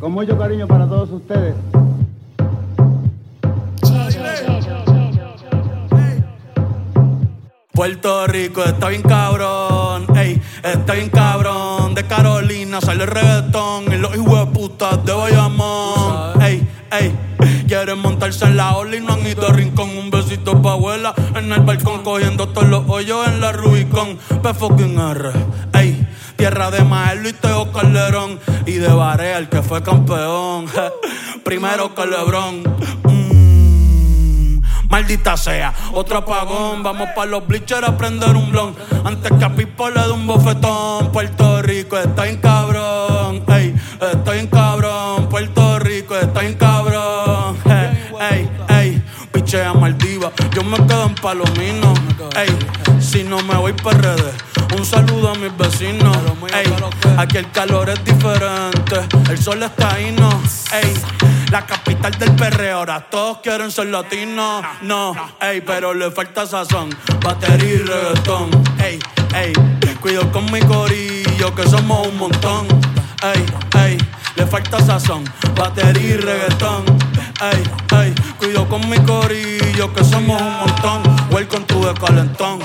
Con mucho cariño para todos ustedes. Puerto Rico está bien cabrón, ey, está bien cabrón. De Carolina sale el reggaetón y los hijos putas de Bayamón, ey, ey. Quieren montarse en la ola y no han ido a rincón. Un besito pa' abuela en el balcón, cogiendo todos los hoyos en la Rubicon. P fucking R, ey. Tierra de Maelo y Teo Calderón. Y de Barea, el que fue campeón. Primero que. Mm, maldita sea, otro apagón. Vamos pa' los bleachers a prender un blon. Antes que a Pipo le un bofetón. Puerto Rico está en cabrón. Ey, está en cabrón. Puerto Rico está en cabrón. Ey, ey, ey. Pichea Maldiva. Yo me quedo en Palomino. Ey, si no me voy para redes. Un saludo a mis vecinos. Ey, aquí el calor es diferente. El sol está ahí, no. Ey, la capital del perreo. Ahora todos quieren ser latinos. No, ey, pero le falta sazón. Batería y reggaetón. Ey, ey, cuido con mi corillo que somos un montón. Ey, ey, le falta sazón. Batería y reggaetón. Ey, ey, cuido con mi corillo que somos un montón. Welcome to the calentón.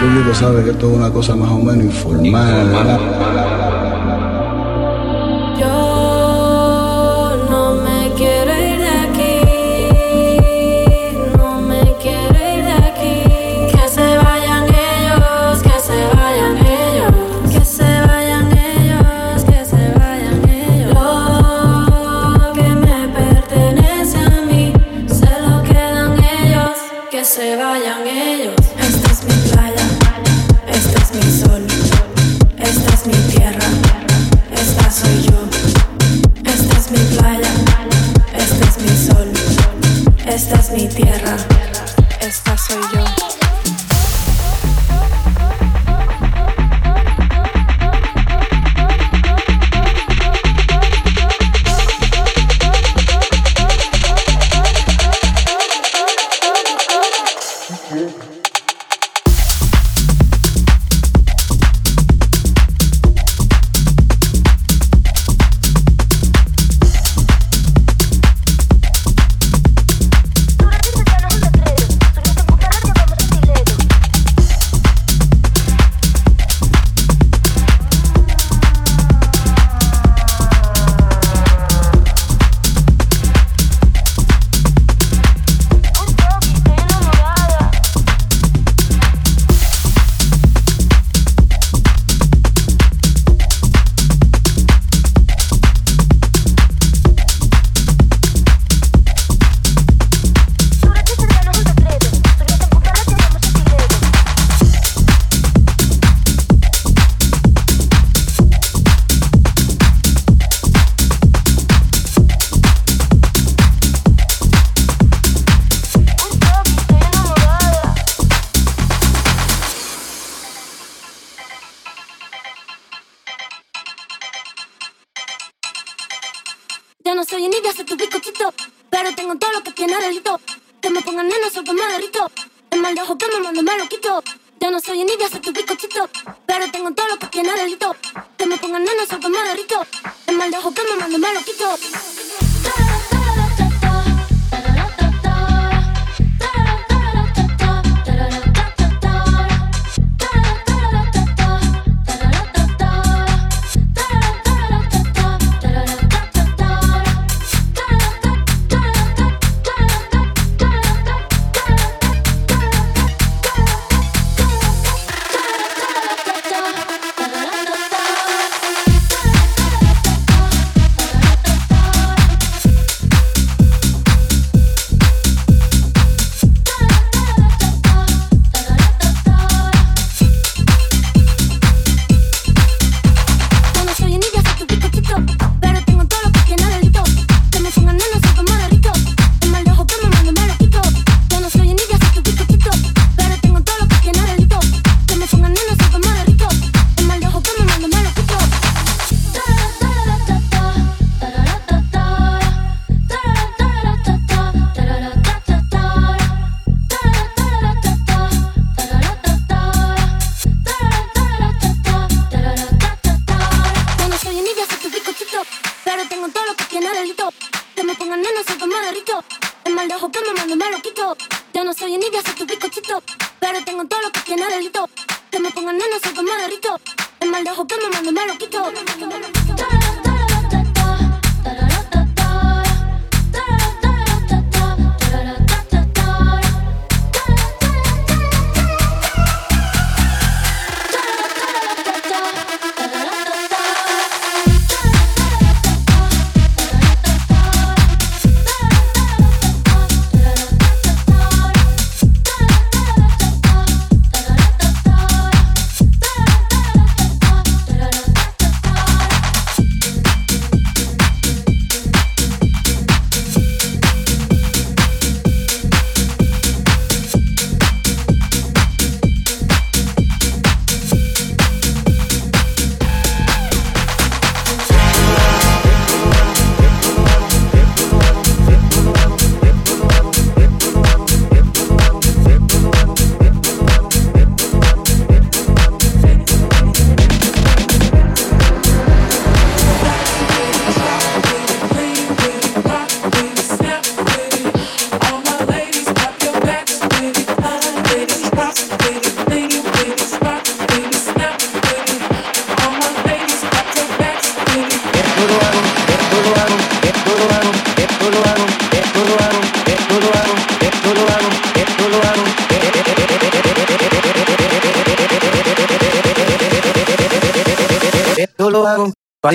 Público sabe que esto es una cosa más o menos informal. 만들어 호감만 만들어 말로 기도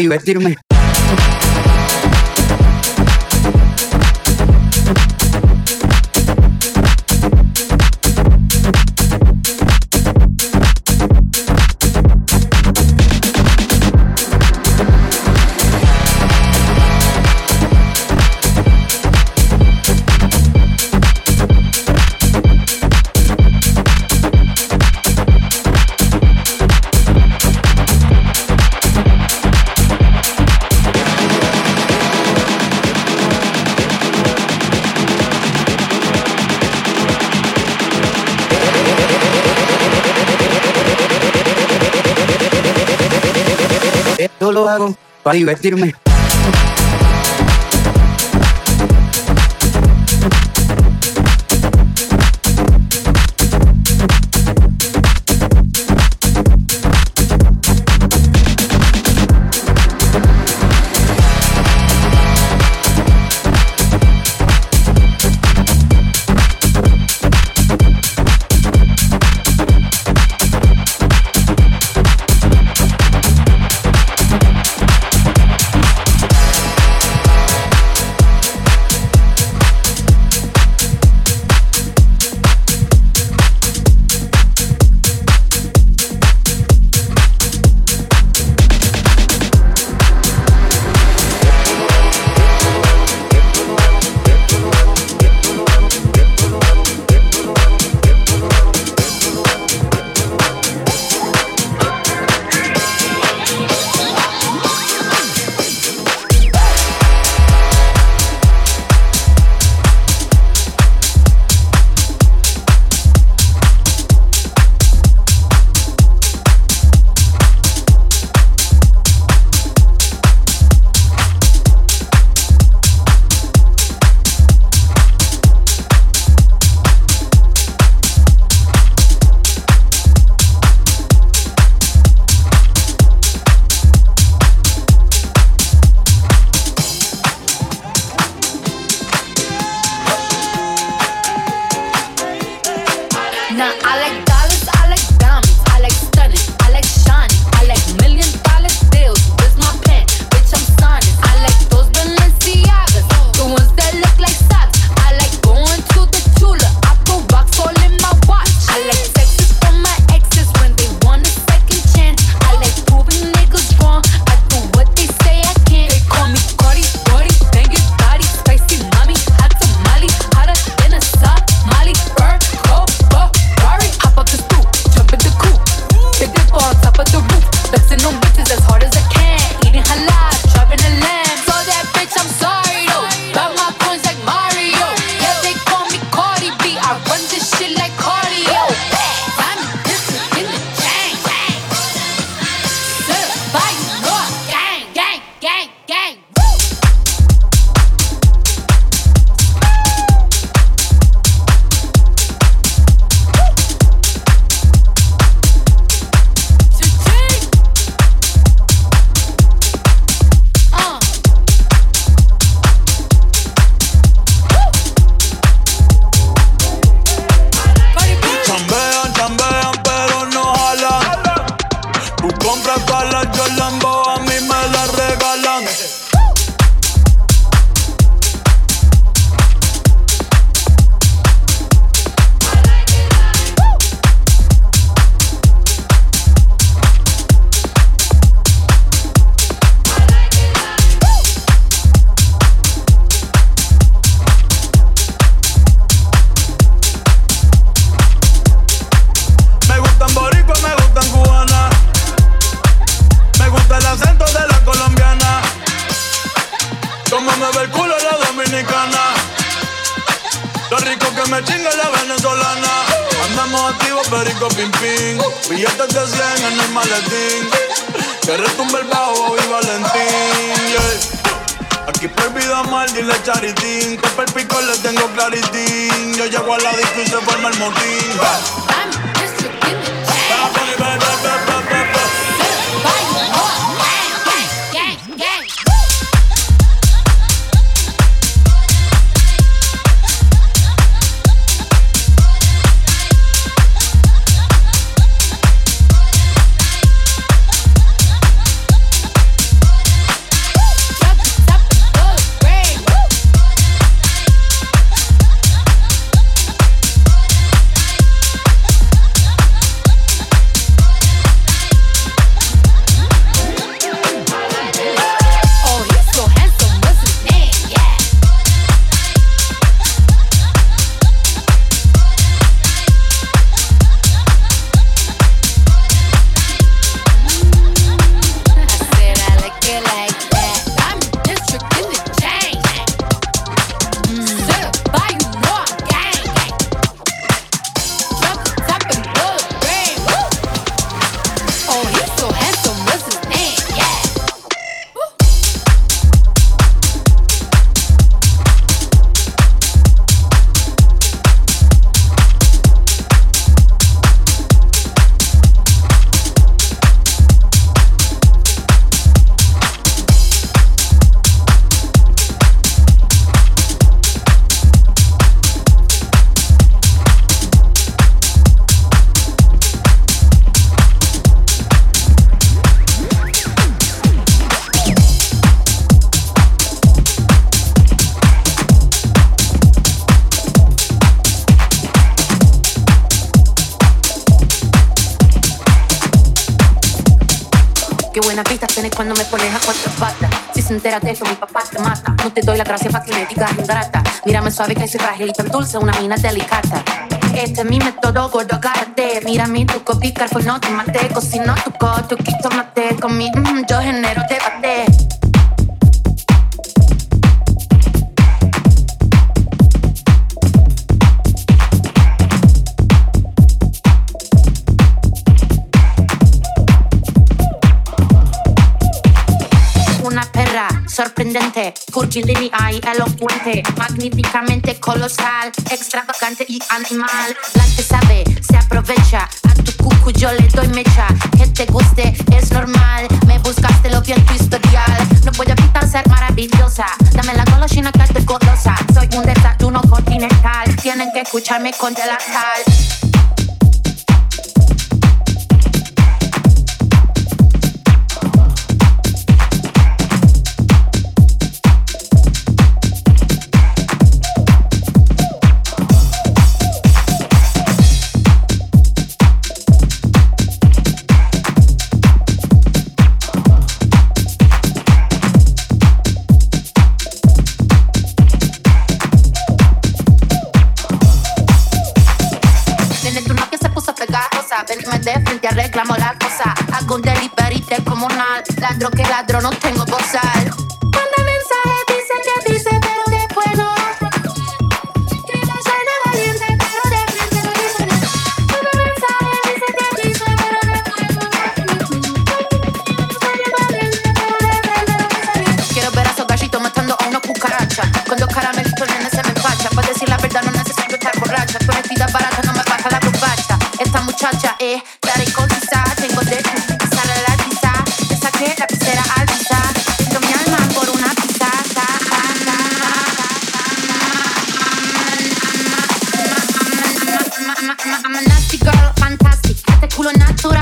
aí, vai ter para divertirme. De eso, mi papá te mata. No te doy la gracia para que me digas ingrata. Mírame suave que soy frágil y tan dulce, una mina delicata. Este es mi método, gordo, agárrate. Mira mi truco, picar, pues no te maté. Cocino tu coto, quito mate. Con mi, mm, yo genero debate. Sorprendente, curvilínea y elocuente, magníficamente colosal, extravagante y animal. La que sabe se aprovecha, a tu cucu yo le doy mecha. Que te guste es normal, me buscaste lo vi en tu historial. No voy a evitar ser maravillosa, dame la golosina que estoy golosa. Soy un desayuno continental, tienen que escucharme con. Nene, pegajosa. Venime de frente, arreglamos la cosa. Hago un delivery comunal. Ladro que ladro, no tengo bozal. Culo natural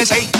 they say.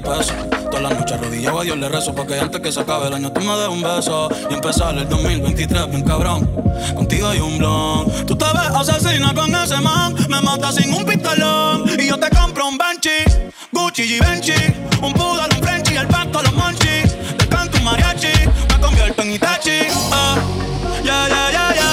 de pesos. Todas las noches arrodillado a Dios le rezo porque antes que se acabe el año tú me des un beso y empezar el 2023 bien cabrón. Contigo hay un blon. Tú te ves asesina con ese man, me matas sin un pistolón y yo te compro un Banshee, Gucci y Benchi, un poodle, un Frenchy, el pato, los monchis. Te canto un mariachi, me convierto en Itachi. Ah, ya, ya, ya, ya.